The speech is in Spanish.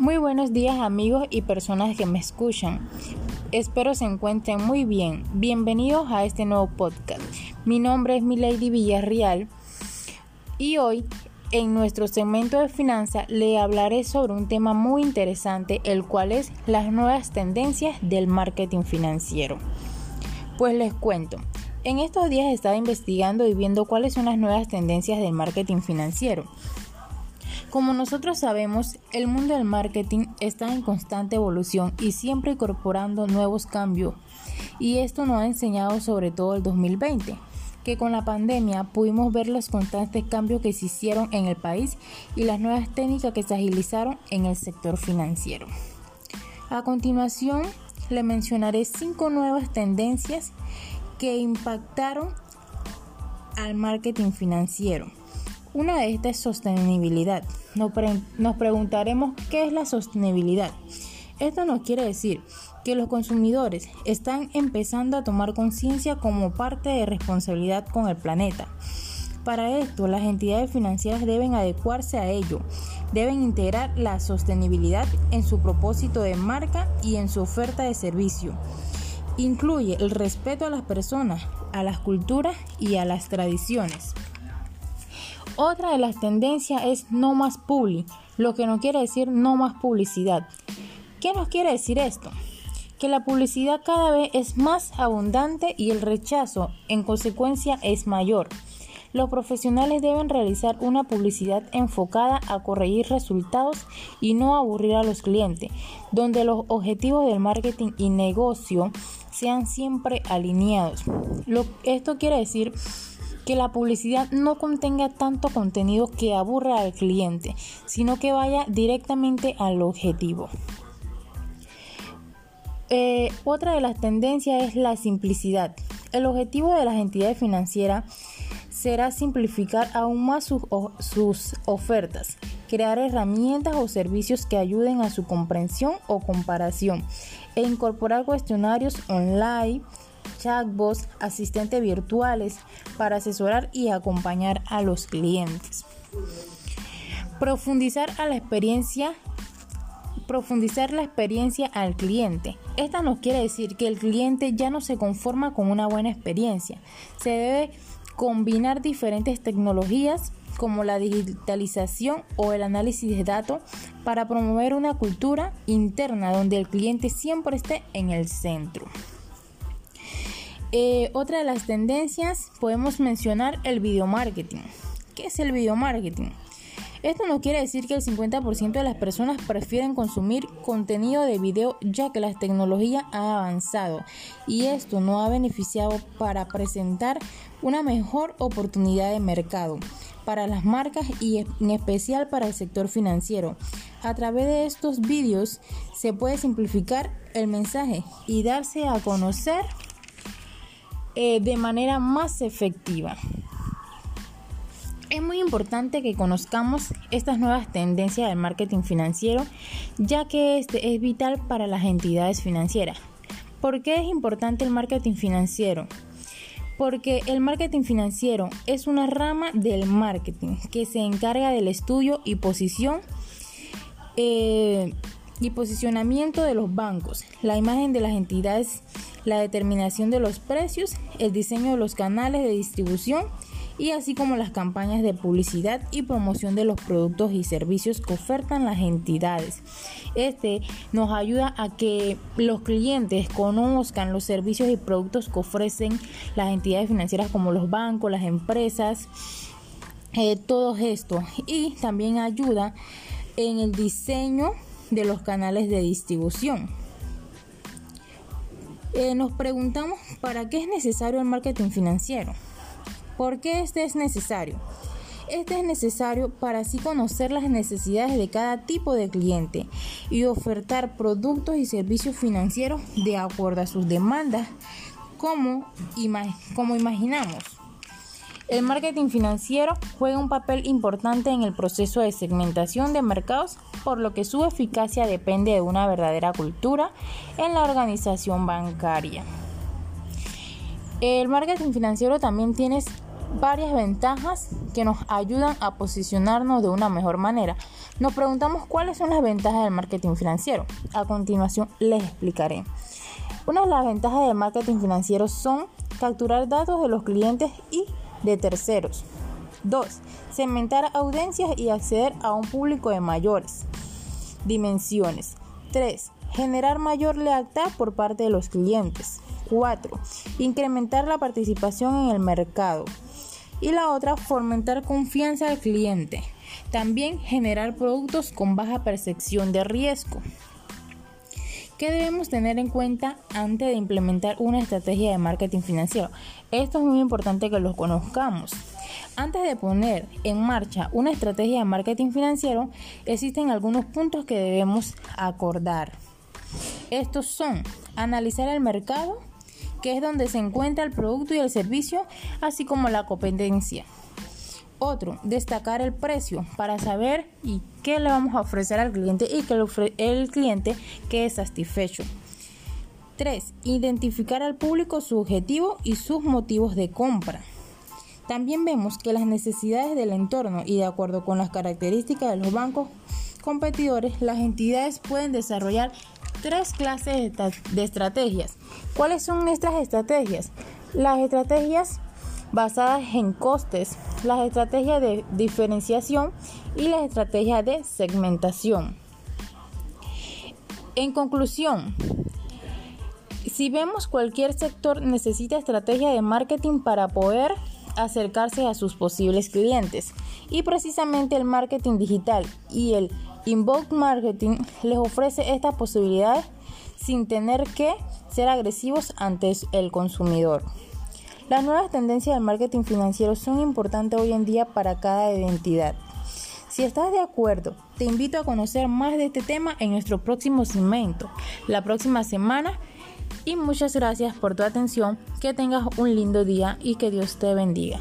Muy buenos días amigos y personas que me escuchan. Espero se encuentren muy bien. Bienvenidos a este nuevo podcast. Mi nombre es Milady Villarreal y hoy en nuestro segmento de finanzas le hablaré sobre un tema muy interesante, el cual es las nuevas tendencias del marketing financiero. Pues les cuento, en estos días he estado investigando y viendo cuáles son las nuevas tendencias del marketing financiero. Como nosotros sabemos, el mundo del marketing está en constante evolución y siempre incorporando nuevos cambios. Y esto nos ha enseñado sobre todo el 2020, que con la pandemia pudimos ver los constantes cambios que se hicieron en el país y las nuevas técnicas que se agilizaron en el sector financiero. A continuación, le mencionaré cinco nuevas tendencias que impactaron al marketing financiero. Una de estas es sostenibilidad. Nos, preguntaremos qué es la sostenibilidad. Esto nos quiere decir que los consumidores están empezando a tomar conciencia como parte de responsabilidad con el planeta. Para esto, las entidades financieras deben adecuarse a ello, deben integrar la sostenibilidad en su propósito de marca y en su oferta de servicio. Incluye el respeto a las personas, a las culturas y a las tradiciones. Otra de las tendencias es no más publi, lo que no quiere decir no más publicidad. ¿Qué nos quiere decir esto? Que la publicidad cada vez es más abundante y el rechazo en consecuencia es mayor. Los profesionales deben realizar una publicidad enfocada a corregir resultados y no aburrir a los clientes, donde los objetivos del marketing y negocio sean siempre alineados. esto quiere decir que la publicidad no contenga tanto contenido que aburra al cliente, sino que vaya directamente al objetivo. Eh, otra de las tendencias es la simplicidad. El objetivo de las entidades financieras será simplificar aún más sus, sus ofertas, crear herramientas o servicios que ayuden a su comprensión o comparación e incorporar cuestionarios online chatbots, asistentes virtuales para asesorar y acompañar a los clientes. Profundizar a la experiencia profundizar la experiencia al cliente. Esta nos quiere decir que el cliente ya no se conforma con una buena experiencia. Se debe combinar diferentes tecnologías como la digitalización o el análisis de datos para promover una cultura interna donde el cliente siempre esté en el centro. Eh, otra de las tendencias podemos mencionar el video marketing. ¿Qué es el video marketing? Esto no quiere decir que el 50% de las personas prefieren consumir contenido de video ya que la tecnología ha avanzado y esto no ha beneficiado para presentar una mejor oportunidad de mercado para las marcas y en especial para el sector financiero. A través de estos vídeos se puede simplificar el mensaje y darse a conocer eh, de manera más efectiva. Es muy importante que conozcamos estas nuevas tendencias del marketing financiero, ya que este es vital para las entidades financieras. ¿Por qué es importante el marketing financiero? Porque el marketing financiero es una rama del marketing que se encarga del estudio y posición eh, y posicionamiento de los bancos, la imagen de las entidades la determinación de los precios, el diseño de los canales de distribución y así como las campañas de publicidad y promoción de los productos y servicios que ofertan las entidades. Este nos ayuda a que los clientes conozcan los servicios y productos que ofrecen las entidades financieras como los bancos, las empresas, eh, todo esto. Y también ayuda en el diseño de los canales de distribución. Eh, nos preguntamos para qué es necesario el marketing financiero. ¿Por qué este es necesario? Este es necesario para así conocer las necesidades de cada tipo de cliente y ofertar productos y servicios financieros de acuerdo a sus demandas, como, como imaginamos. El marketing financiero juega un papel importante en el proceso de segmentación de mercados, por lo que su eficacia depende de una verdadera cultura en la organización bancaria. El marketing financiero también tiene varias ventajas que nos ayudan a posicionarnos de una mejor manera. Nos preguntamos cuáles son las ventajas del marketing financiero. A continuación les explicaré. Una de las ventajas del marketing financiero son capturar datos de los clientes y de terceros. 2. Segmentar audiencias y acceder a un público de mayores dimensiones. 3. Generar mayor lealtad por parte de los clientes. 4. Incrementar la participación en el mercado. Y la otra, fomentar confianza al cliente. También generar productos con baja percepción de riesgo. ¿Qué debemos tener en cuenta antes de implementar una estrategia de marketing financiero? Esto es muy importante que lo conozcamos. Antes de poner en marcha una estrategia de marketing financiero, existen algunos puntos que debemos acordar. Estos son analizar el mercado, que es donde se encuentra el producto y el servicio, así como la competencia. Otro, destacar el precio para saber y qué le vamos a ofrecer al cliente y que el cliente quede satisfecho. 3. Identificar al público su objetivo y sus motivos de compra. También vemos que las necesidades del entorno y de acuerdo con las características de los bancos competidores, las entidades pueden desarrollar tres clases de estrategias. ¿Cuáles son estas estrategias? Las estrategias basadas en costes, las estrategias de diferenciación y las estrategias de segmentación. En conclusión, si vemos cualquier sector necesita estrategia de marketing para poder acercarse a sus posibles clientes y precisamente el marketing digital y el inbound marketing les ofrece esta posibilidad sin tener que ser agresivos ante el consumidor. Las nuevas tendencias del marketing financiero son importantes hoy en día para cada identidad. Si estás de acuerdo, te invito a conocer más de este tema en nuestro próximo segmento, la próxima semana. Y muchas gracias por tu atención, que tengas un lindo día y que Dios te bendiga.